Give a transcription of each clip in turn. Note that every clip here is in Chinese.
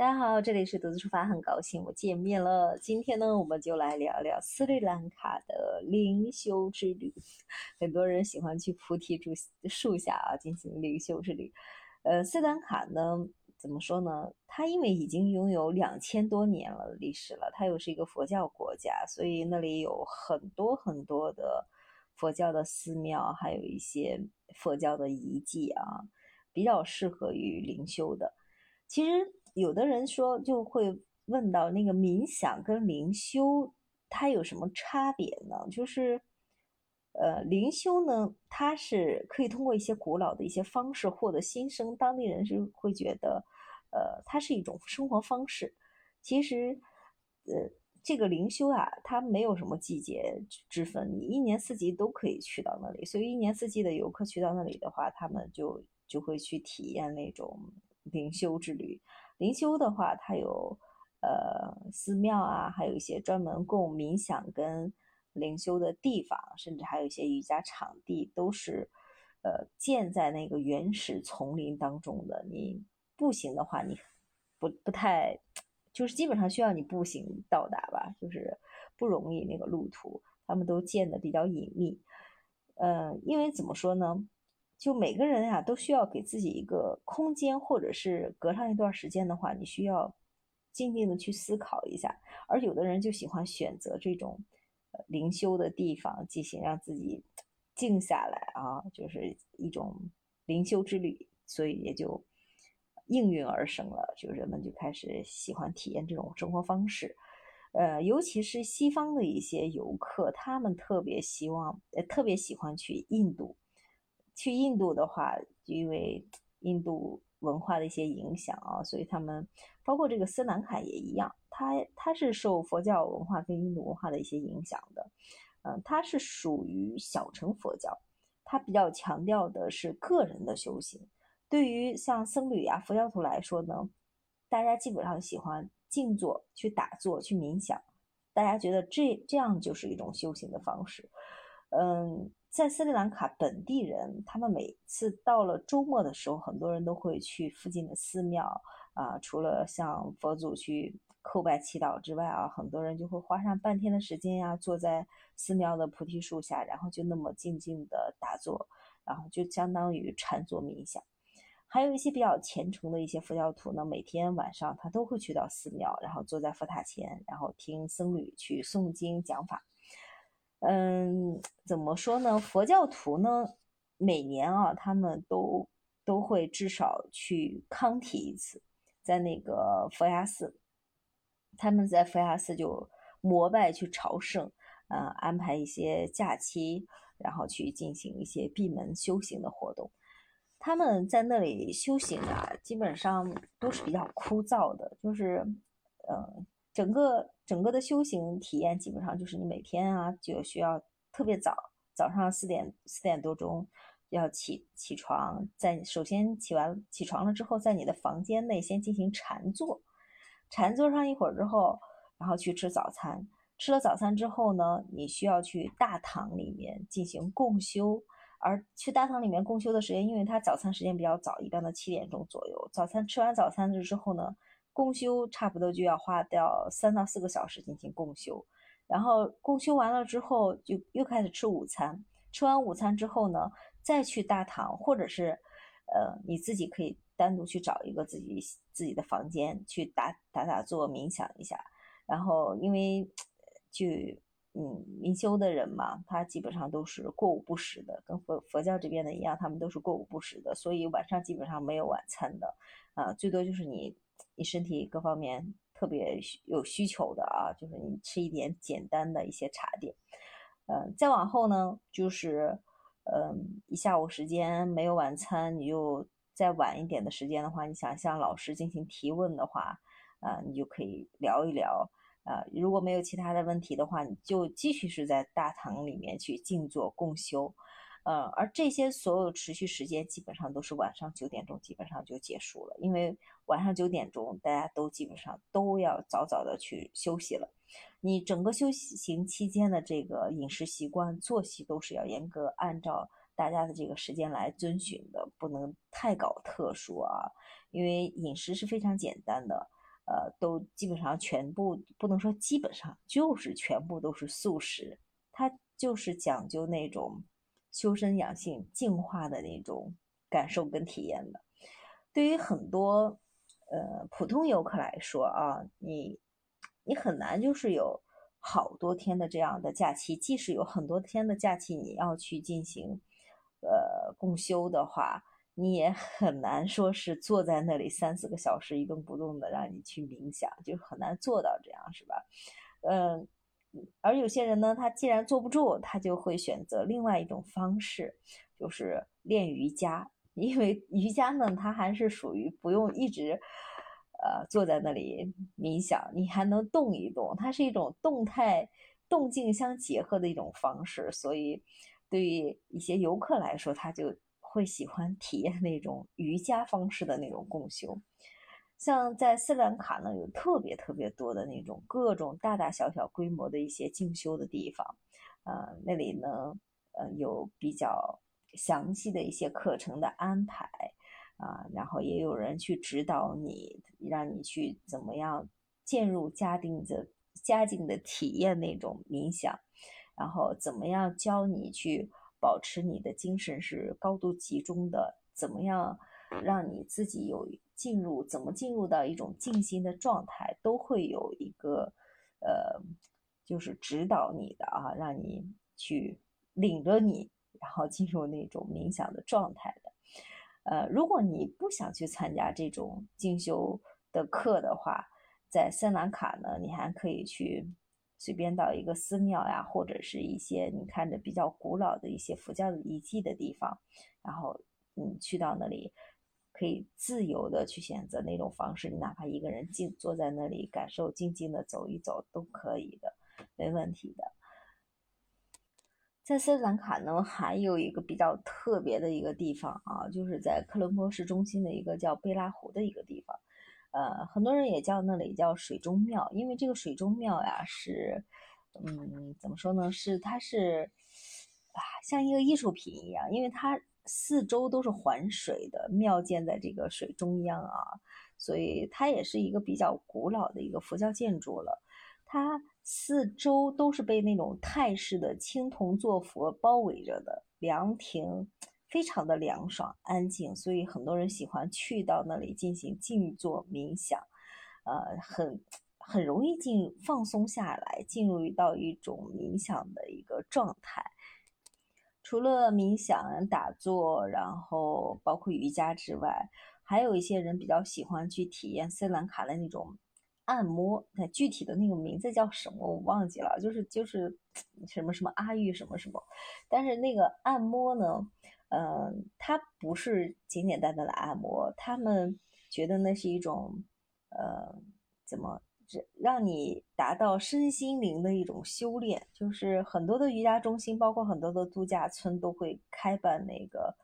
大家好，这里是独自出发，很高兴我见面了。今天呢，我们就来聊聊斯里兰卡的灵修之旅。很多人喜欢去菩提树树下啊进行灵修之旅。呃，斯里兰卡呢，怎么说呢？它因为已经拥有两千多年了历史了，它又是一个佛教国家，所以那里有很多很多的佛教的寺庙，还有一些佛教的遗迹啊，比较适合于灵修的。其实。有的人说就会问到那个冥想跟灵修它有什么差别呢？就是，呃，灵修呢，它是可以通过一些古老的一些方式获得新生，当地人是会觉得，呃，它是一种生活方式。其实，呃，这个灵修啊，它没有什么季节之分，你一年四季都可以去到那里。所以一年四季的游客去到那里的话，他们就就会去体验那种灵修之旅。灵修的话，它有呃寺庙啊，还有一些专门供冥想跟灵修的地方，甚至还有一些瑜伽场地，都是呃建在那个原始丛林当中的。你步行的话，你不不太，就是基本上需要你步行到达吧，就是不容易那个路途，他们都建的比较隐秘。呃，因为怎么说呢？就每个人呀，都需要给自己一个空间，或者是隔上一段时间的话，你需要静静的去思考一下。而有的人就喜欢选择这种灵修的地方进行，让自己静下来啊，就是一种灵修之旅，所以也就应运而生了，就人们就开始喜欢体验这种生活方式。呃，尤其是西方的一些游客，他们特别希望，呃，特别喜欢去印度。去印度的话，因为印度文化的一些影响啊，所以他们包括这个斯兰卡也一样，它它是受佛教文化跟印度文化的一些影响的，嗯，它是属于小乘佛教，它比较强调的是个人的修行。对于像僧侣啊、佛教徒来说呢，大家基本上喜欢静坐、去打坐、去冥想，大家觉得这这样就是一种修行的方式，嗯。在斯里兰卡本地人，他们每次到了周末的时候，很多人都会去附近的寺庙啊，除了向佛祖去叩拜祈祷之外啊，很多人就会花上半天的时间呀，坐在寺庙的菩提树下，然后就那么静静的打坐，然后就相当于禅坐冥想。还有一些比较虔诚的一些佛教徒呢，每天晚上他都会去到寺庙，然后坐在佛塔前，然后听僧侣去诵经讲法。嗯，怎么说呢？佛教徒呢，每年啊，他们都都会至少去康体一次，在那个佛牙寺，他们在佛牙寺就膜拜去朝圣，呃，安排一些假期，然后去进行一些闭门修行的活动。他们在那里修行啊，基本上都是比较枯燥的，就是，嗯。整个整个的修行体验基本上就是你每天啊就需要特别早，早上四点四点多钟要起起床，在首先起完起床了之后，在你的房间内先进行禅坐，禅坐上一会儿之后，然后去吃早餐，吃了早餐之后呢，你需要去大堂里面进行共修，而去大堂里面共修的时间，因为它早餐时间比较早，一般的七点钟左右，早餐吃完早餐了之后呢。共修差不多就要花掉三到四个小时进行共修，然后共修完了之后，就又开始吃午餐。吃完午餐之后呢，再去大堂，或者是，呃，你自己可以单独去找一个自己自己的房间去打打打坐冥想一下。然后因为就嗯，冥修的人嘛，他基本上都是过午不食的，跟佛佛教这边的一样，他们都是过午不食的，所以晚上基本上没有晚餐的，啊，最多就是你。你身体各方面特别有需求的啊，就是你吃一点简单的一些茶点，嗯，再往后呢，就是嗯一下午时间没有晚餐，你就再晚一点的时间的话，你想向老师进行提问的话，啊，你就可以聊一聊，啊，如果没有其他的问题的话，你就继续是在大堂里面去静坐共修。呃，而这些所有持续时间基本上都是晚上九点钟，基本上就结束了。因为晚上九点钟大家都基本上都要早早的去休息了。你整个修行期间的这个饮食习惯、作息都是要严格按照大家的这个时间来遵循的，不能太搞特殊啊。因为饮食是非常简单的，呃，都基本上全部不能说基本上，就是全部都是素食。它就是讲究那种修身养性、净化的那种感受跟体验的。对于很多呃普通游客来说啊，你你很难就是有好多天的这样的假期，即使有很多天的假期，你要去进行呃共修的话。你也很难说是坐在那里三四个小时一动不动的让你去冥想，就很难做到这样，是吧？嗯，而有些人呢，他既然坐不住，他就会选择另外一种方式，就是练瑜伽。因为瑜伽呢，它还是属于不用一直呃坐在那里冥想，你还能动一动，它是一种动态动静相结合的一种方式。所以，对于一些游客来说，他就。会喜欢体验那种瑜伽方式的那种共修，像在斯兰卡呢，有特别特别多的那种各种大大小小规模的一些进修的地方，呃，那里呢，呃，有比较详细的一些课程的安排啊，然后也有人去指导你，让你去怎么样渐入佳境的佳境的体验那种冥想，然后怎么样教你去。保持你的精神是高度集中的，怎么样让你自己有进入，怎么进入到一种静心的状态，都会有一个呃，就是指导你的啊，让你去领着你，然后进入那种冥想的状态的。呃，如果你不想去参加这种进修的课的话，在森兰卡呢，你还可以去。随便到一个寺庙呀，或者是一些你看着比较古老的一些佛教的遗迹的地方，然后你去到那里，可以自由的去选择那种方式，你哪怕一个人静坐在那里，感受静静的走一走都可以的，没问题的。在斯里兰卡呢，还有一个比较特别的一个地方啊，就是在科伦坡市中心的一个叫贝拉湖的一个地方。呃，很多人也叫那里叫水中庙，因为这个水中庙呀是，嗯，怎么说呢？是它是啊，像一个艺术品一样，因为它四周都是环水的，庙建在这个水中央啊，所以它也是一个比较古老的一个佛教建筑了。它四周都是被那种泰式的青铜坐佛包围着的凉亭。非常的凉爽安静，所以很多人喜欢去到那里进行静坐冥想，呃，很很容易进放松下来，进入到一种冥想的一个状态。除了冥想、打坐，然后包括瑜伽之外，还有一些人比较喜欢去体验斯兰卡的那种按摩。那具体的那个名字叫什么我忘记了，就是就是什么什么阿育什么什么，但是那个按摩呢？嗯，它不是简简单单的按摩，他们觉得那是一种，呃，怎么让你达到身心灵的一种修炼？就是很多的瑜伽中心，包括很多的度假村都会开办那个，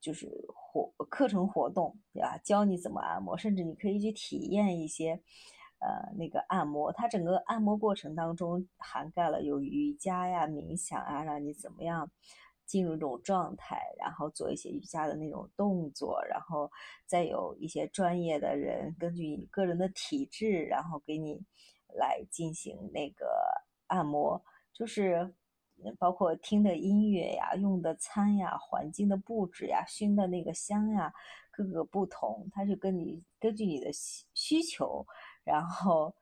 就是活课程活动，对吧？教你怎么按摩，甚至你可以去体验一些，呃，那个按摩。它整个按摩过程当中涵盖了有瑜伽呀、冥想啊，让你怎么样？进入这种状态，然后做一些瑜伽的那种动作，然后再有一些专业的人根据你个人的体质，然后给你来进行那个按摩，就是包括听的音乐呀、用的餐呀、环境的布置呀、熏的那个香呀，各个不同，它就跟你根据你的需需求，然后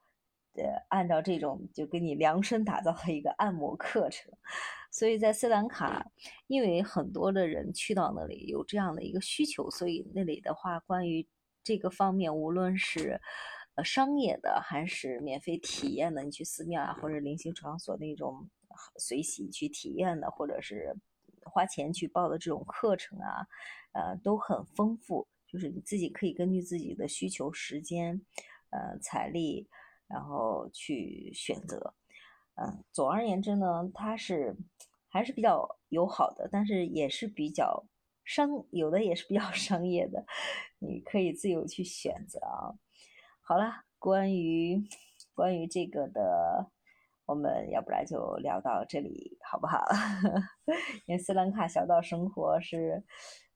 呃按照这种就给你量身打造了一个按摩课程。所以在斯兰卡，因为很多的人去到那里有这样的一个需求，所以那里的话，关于这个方面，无论是呃商业的还是免费体验的，你去寺庙啊或者灵性场所那种随喜去体验的，或者是花钱去报的这种课程啊，呃都很丰富，就是你自己可以根据自己的需求、时间、呃财力，然后去选择。嗯，总而言之呢，它是还是比较友好的，但是也是比较商，有的也是比较 商业的，你可以自由去选择啊。好了，关于关于这个的，我们要不然就聊到这里好不好？因为斯兰卡小岛生活是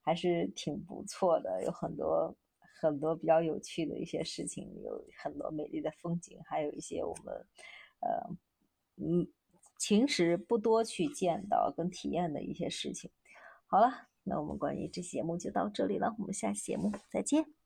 还是挺不错的，有很多很多比较有趣的一些事情，有很多美丽的风景，还有一些我们呃嗯平时不多去见到跟体验的一些事情。好了，那我们关于这期节目就到这里了，我们下期节目再见。